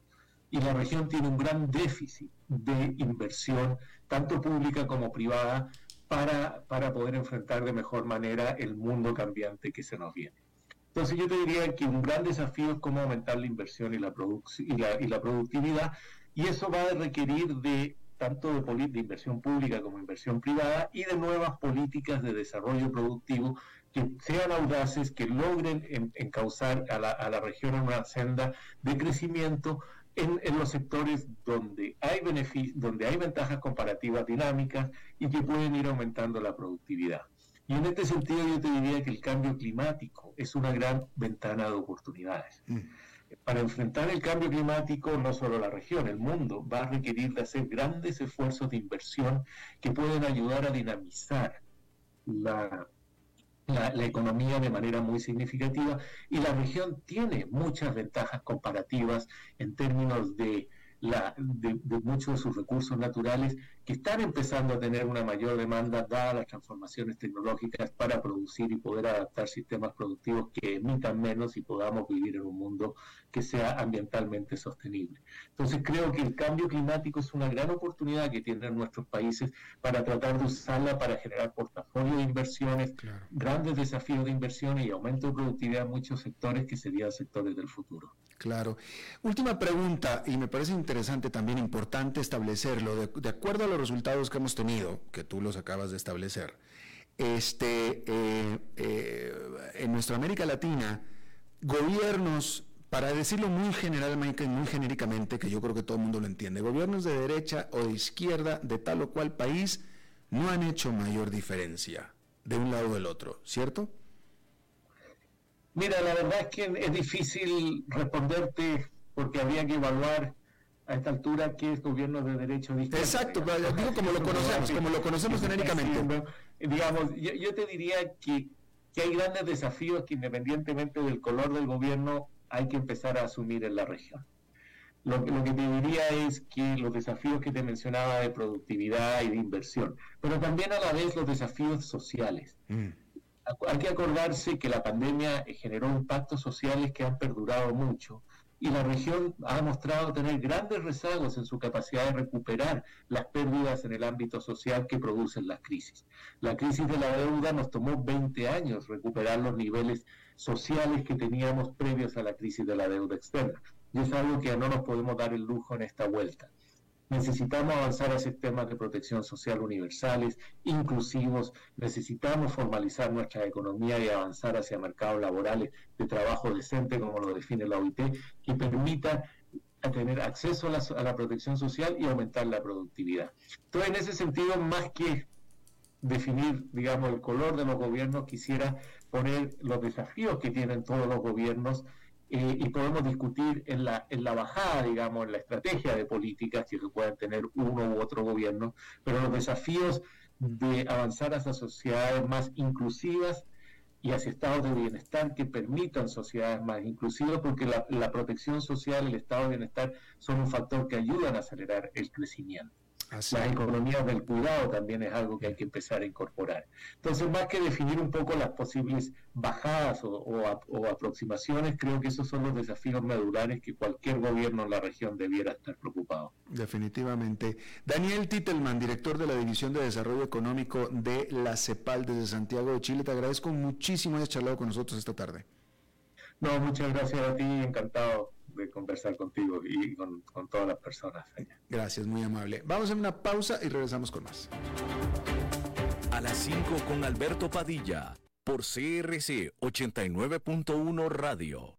Y la región tiene un gran déficit de inversión, tanto pública como privada, para, para poder enfrentar de mejor manera el mundo cambiante que se nos viene. Entonces yo te diría que un gran desafío es cómo aumentar la inversión y la, y la, y la productividad, y eso va a requerir de tanto de, de, inversión pública como inversión privada y de nuevas políticas de desarrollo productivo que sean audaces, que logren encauzar a la, región en una senda de crecimiento en, en los sectores donde hay, donde hay ventajas comparativas dinámicas y que pueden ir aumentando la productividad. Y en este sentido yo te diría que el cambio climático es una gran ventana de oportunidades. Mm. Para enfrentar el cambio climático, no solo la región, el mundo va a requerir de hacer grandes esfuerzos de inversión que pueden ayudar a dinamizar la, la, la, economía de manera muy significativa y la región tiene muchas ventajas comparativas en términos de la, de, muchos de sus recursos naturales que están empezando a tener una mayor demanda dadas las transformaciones tecnológicas para producir y poder adaptar sistemas productivos que emitan menos y podamos vivir en un mundo que sea ambientalmente sostenible. Entonces creo que el cambio climático es una gran oportunidad que tienen nuestros países para tratar de usarla para generar portafolio de inversiones, grandes desafíos de inversión y aumento de productividad en muchos sectores que serían sectores del futuro. Claro. Última pregunta, y me parece interesante también, importante establecerlo, de, acuerdo a los resultados que hemos tenido, que tú los acabas de establecer, este, eh, eh, en nuestra América Latina, gobiernos, para decirlo muy generalmente, muy genéricamente, que yo creo que todo el mundo lo entiende, gobiernos de derecha o de izquierda de tal o cual país no han hecho mayor diferencia de un lado o del otro, ¿cierto? Mira, la verdad es que es difícil responderte porque habría que evaluar a esta altura qué es gobierno de derecho distinto. Exacto, digo como lo conocemos, como lo conocemos genéricamente. Digamos, yo, te diría que, que hay grandes desafíos que independientemente del color del gobierno hay que empezar a asumir en la región. lo, lo, que te diría es que los desafíos que te mencionaba de productividad y de inversión, pero también a la vez los desafíos sociales. Mm. Hay que acordarse que la pandemia generó impactos sociales que han perdurado mucho y la región ha mostrado tener grandes rezagos en su capacidad de recuperar las pérdidas en el ámbito social que producen las crisis. La crisis de la deuda nos tomó 20 años recuperar los niveles sociales que teníamos previos a la crisis de la deuda externa. Y es algo que no nos podemos dar el lujo en esta vuelta. Necesitamos avanzar a sistemas de protección social universales, inclusivos, necesitamos formalizar nuestra economía y avanzar hacia mercados laborales de trabajo decente, como lo define la OIT, que permita tener acceso a la, a la protección social y aumentar la productividad. Entonces, en ese sentido, más que definir, digamos, el color de los gobiernos, quisiera poner los desafíos que tienen todos los gobiernos eh, y podemos discutir en la, en la bajada, digamos, en la estrategia de políticas que pueden tener uno u otro gobierno, pero los desafíos de avanzar hacia sociedades más inclusivas y hacia estados de bienestar que permitan sociedades más inclusivas, porque la, la protección social, el estado de bienestar son un factor que ayudan a acelerar el crecimiento. Las economías del cuidado también es algo que hay que empezar a incorporar. Entonces, más que definir un poco las posibles bajadas o, aproximaciones, creo que esos son los desafíos medulares que cualquier gobierno en la región debiera estar preocupado. Definitivamente. Daniel Titelman, director de la División de Desarrollo Económico de la CEPAL desde Santiago de Chile, te agradezco muchísimo haber charlado con nosotros esta tarde. No, muchas gracias a ti, encantado de conversar contigo y con, todas las personas Gracias, muy amable. Vamos a una pausa y regresamos con más. A las 5 con Alberto Padilla, por CRC 89.1 Radio.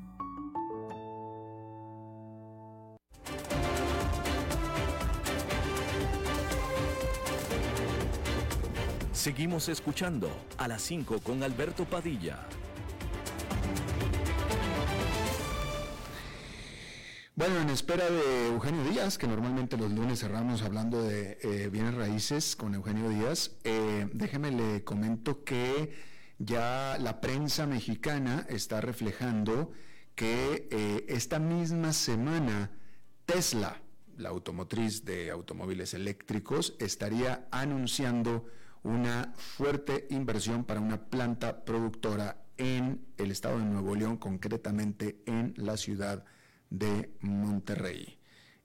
Seguimos escuchando a las 5 con Alberto Padilla. Bueno, en espera de Eugenio Díaz, que normalmente los lunes cerramos hablando de eh, bienes raíces con Eugenio Díaz, eh, déjeme le comento que ya la prensa mexicana está reflejando que eh, esta misma semana Tesla, la automotriz de automóviles eléctricos, estaría anunciando una fuerte inversión para una planta productora en el estado de Nuevo León, concretamente en la ciudad de Monterrey.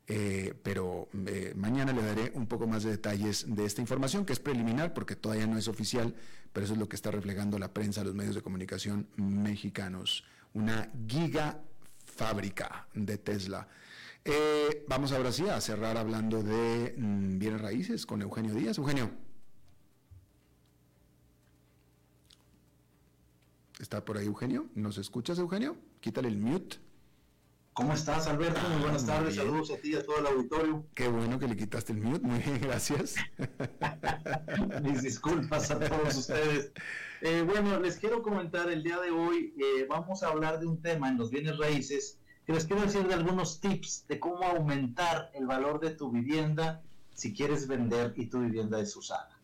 Eh, pero eh, mañana le daré un poco más de detalles de esta información, que es preliminar porque todavía no es oficial, pero eso es lo que está reflejando la prensa, los medios de comunicación mexicanos. Una gigafábrica de Tesla. Eh, vamos ahora sí a cerrar hablando de mm, bienes raíces con Eugenio Díaz. Eugenio. ¿Está por ahí Eugenio? ¿Nos escuchas, Eugenio? Quítale el mute. ¿Cómo estás, Alberto? Muy buenas ah, tardes. Saludos a ti y a todo el auditorio. Qué bueno que le quitaste el mute. Muy bien, gracias. Mis disculpas a todos ustedes. Eh, bueno, les quiero comentar el día de hoy. Eh, vamos a hablar de un tema en los bienes raíces que les quiero decir de algunos tips de cómo aumentar el valor de tu vivienda si quieres vender y tu vivienda es usada.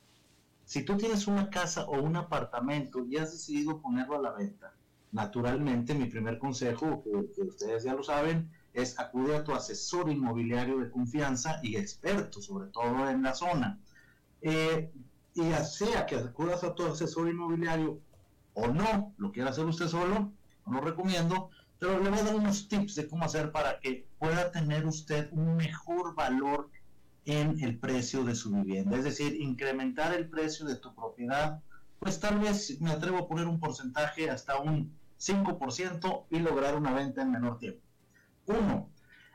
Si tú tienes una casa o un apartamento y has decidido ponerlo a la venta, naturalmente mi primer consejo, que, ustedes ya lo saben, es acude a tu asesor inmobiliario de confianza y experto, sobre todo en la zona. Eh, y sea que acudas a tu asesor inmobiliario o no, lo quiera hacer usted solo, no lo recomiendo, pero le voy a dar unos tips de cómo hacer para que pueda tener usted un mejor valor en el precio de su vivienda, es decir, incrementar el precio de tu propiedad, pues tal vez me atrevo a poner un porcentaje hasta un 5% y lograr una venta en menor tiempo. Uno,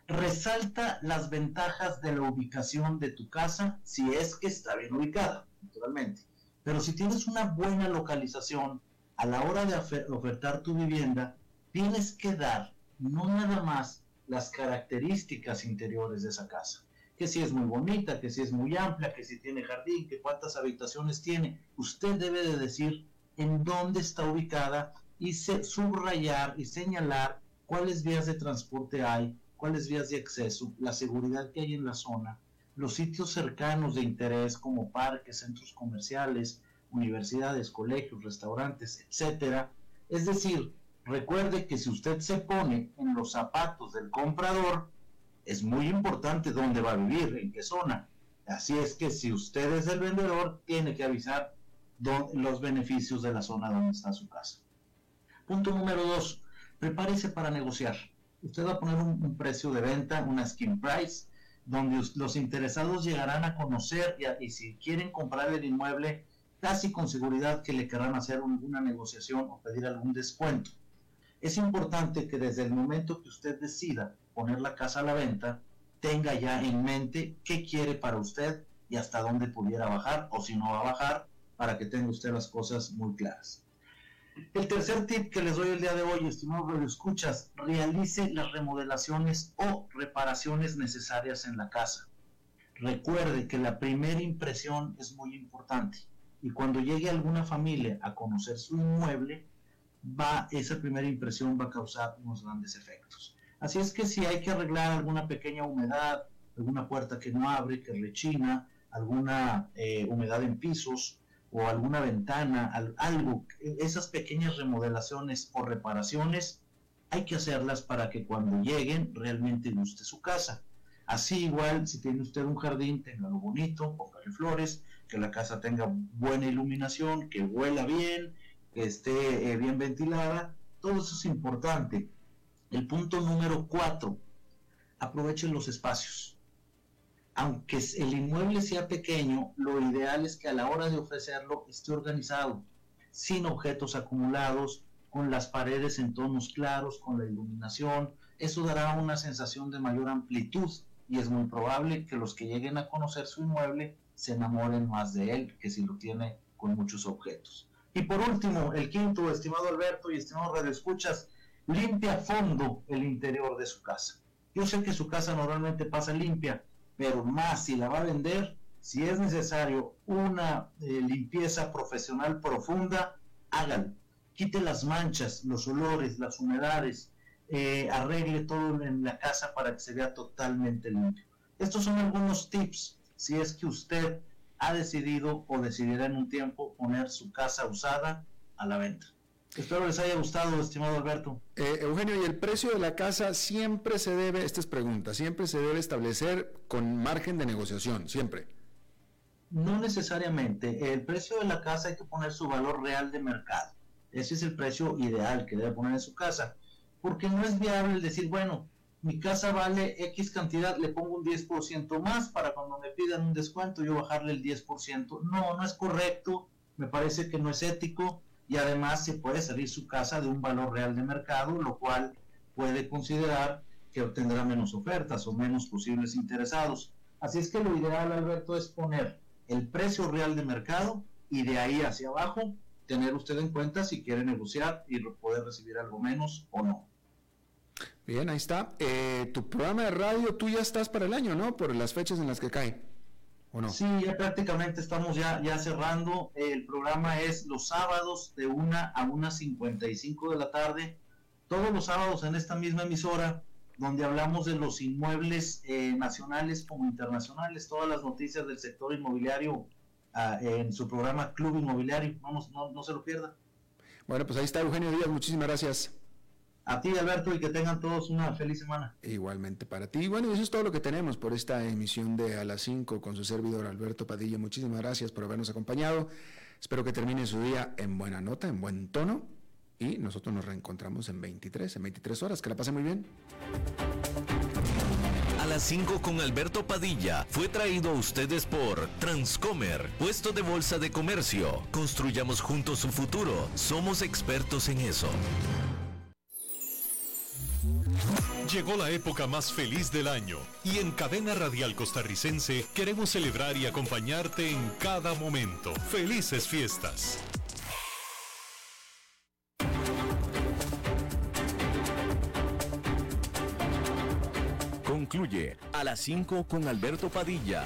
resalta las ventajas de la ubicación de tu casa si es que está bien ubicada, naturalmente. Pero si tienes una buena localización, a la hora de ofertar tu vivienda, tienes que dar no nada más las características interiores de esa casa, que si es muy bonita, que si es muy amplia, que si tiene jardín, que cuántas habitaciones tiene. Usted debe de decir en dónde está ubicada y subrayar y señalar cuáles vías de transporte hay, cuáles vías de acceso, la seguridad que hay en la zona, los sitios cercanos de interés como parques, centros comerciales, universidades, colegios, restaurantes, etcétera. Es decir, recuerde que si usted se pone en los zapatos del comprador, es muy importante dónde va a vivir, en qué zona. Así es que si usted es el vendedor, tiene que avisar los beneficios de la zona donde está su casa. Punto número dos, prepárese para negociar. Usted va a poner un, precio de venta, una skin price, donde los interesados llegarán a conocer y, si quieren comprar el inmueble, casi con seguridad que le querrán hacer una negociación o pedir algún descuento. Es importante que desde el momento que usted decida poner la casa a la venta, tenga ya en mente qué quiere para usted y hasta dónde pudiera bajar o si no va a bajar para que tenga usted las cosas muy claras. El tercer tip que les doy el día de hoy, estimados escuchas, realice las remodelaciones o reparaciones necesarias en la casa. Recuerde que la primera impresión es muy importante y cuando llegue alguna familia a conocer su inmueble, va, esa primera impresión va a causar unos grandes efectos. Así es que si hay que arreglar alguna pequeña humedad, alguna puerta que no abre, que rechina, alguna eh, humedad en pisos, o alguna ventana, algo, esas pequeñas remodelaciones o reparaciones, hay que hacerlas para que cuando lleguen realmente guste su casa. Así igual, si tiene usted un jardín, lo bonito, póngale flores, que la casa tenga buena iluminación, que huela bien, que esté eh, bien ventilada, todo eso es importante. El punto número cuatro, aprovechen los espacios aunque el inmueble sea pequeño, lo ideal es que a la hora de ofrecerlo esté organizado, sin objetos acumulados, con las paredes en tonos claros, con la iluminación. Eso dará una sensación de mayor amplitud y es muy probable que los que lleguen a conocer su inmueble se enamoren más de él que si lo tiene con muchos objetos. Y por último, el quinto, estimado Alberto y estimado Radio Escuchas, limpia a fondo el interior de su casa. Yo sé que su casa normalmente pasa limpia, pero más si la va a vender, si es necesario una eh, limpieza profesional profunda, hágalo. Quite las manchas, los olores, las humedades, eh, arregle todo en la casa para que se vea totalmente limpio. Estos son algunos tips si es que usted ha decidido o decidirá en un tiempo poner su casa usada a la venta. Espero les haya gustado, estimado Alberto. Eh, Eugenio, ¿y el precio de la casa siempre se debe, esta es pregunta, siempre se debe establecer con margen de negociación, siempre? No necesariamente. El precio de la casa hay que poner su valor real de mercado. Ese es el precio ideal que debe poner en su casa. Porque no es viable decir, bueno, mi casa vale X cantidad, le pongo un 10% más para cuando me pidan un descuento yo bajarle el 10%. No, no es correcto. Me parece que no es ético y además se puede salir su casa de un valor real de mercado, lo cual puede considerar que obtendrá menos ofertas o menos posibles interesados. Así es que lo ideal, Alberto, es poner el precio real de mercado y de ahí hacia abajo tener usted en cuenta si quiere negociar y poder recibir algo menos o no. Bien, ahí está. Eh, tu programa de radio, tú ya estás para el año, ¿no? Por las fechas en las que cae. Sí, ya prácticamente estamos ya, ya cerrando. El programa es los sábados de 1 a 1.55 de la tarde. Todos los sábados en esta misma emisora, donde hablamos de los inmuebles eh, nacionales como internacionales, todas las noticias del sector inmobiliario ah, en su programa Club Inmobiliario. Vamos, no, no se lo pierda. Bueno, pues ahí está Eugenio Díaz. Muchísimas gracias. A ti, Alberto, y que tengan todos una feliz semana. Igualmente para ti. Bueno, eso es todo lo que tenemos por esta emisión de A las 5 con su servidor Alberto Padilla. Muchísimas gracias por habernos acompañado. Espero que termine su día en buena nota, en buen tono. Y nosotros nos reencontramos en 23, en 23 horas. Que la pasen muy bien. A las 5 con Alberto Padilla fue traído a ustedes por Transcomer, puesto de bolsa de comercio. Construyamos juntos su futuro. Somos expertos en eso. Llegó la época más feliz del año y en Cadena Radial Costarricense queremos celebrar y acompañarte en cada momento. Felices fiestas. Concluye a las 5 con Alberto Padilla.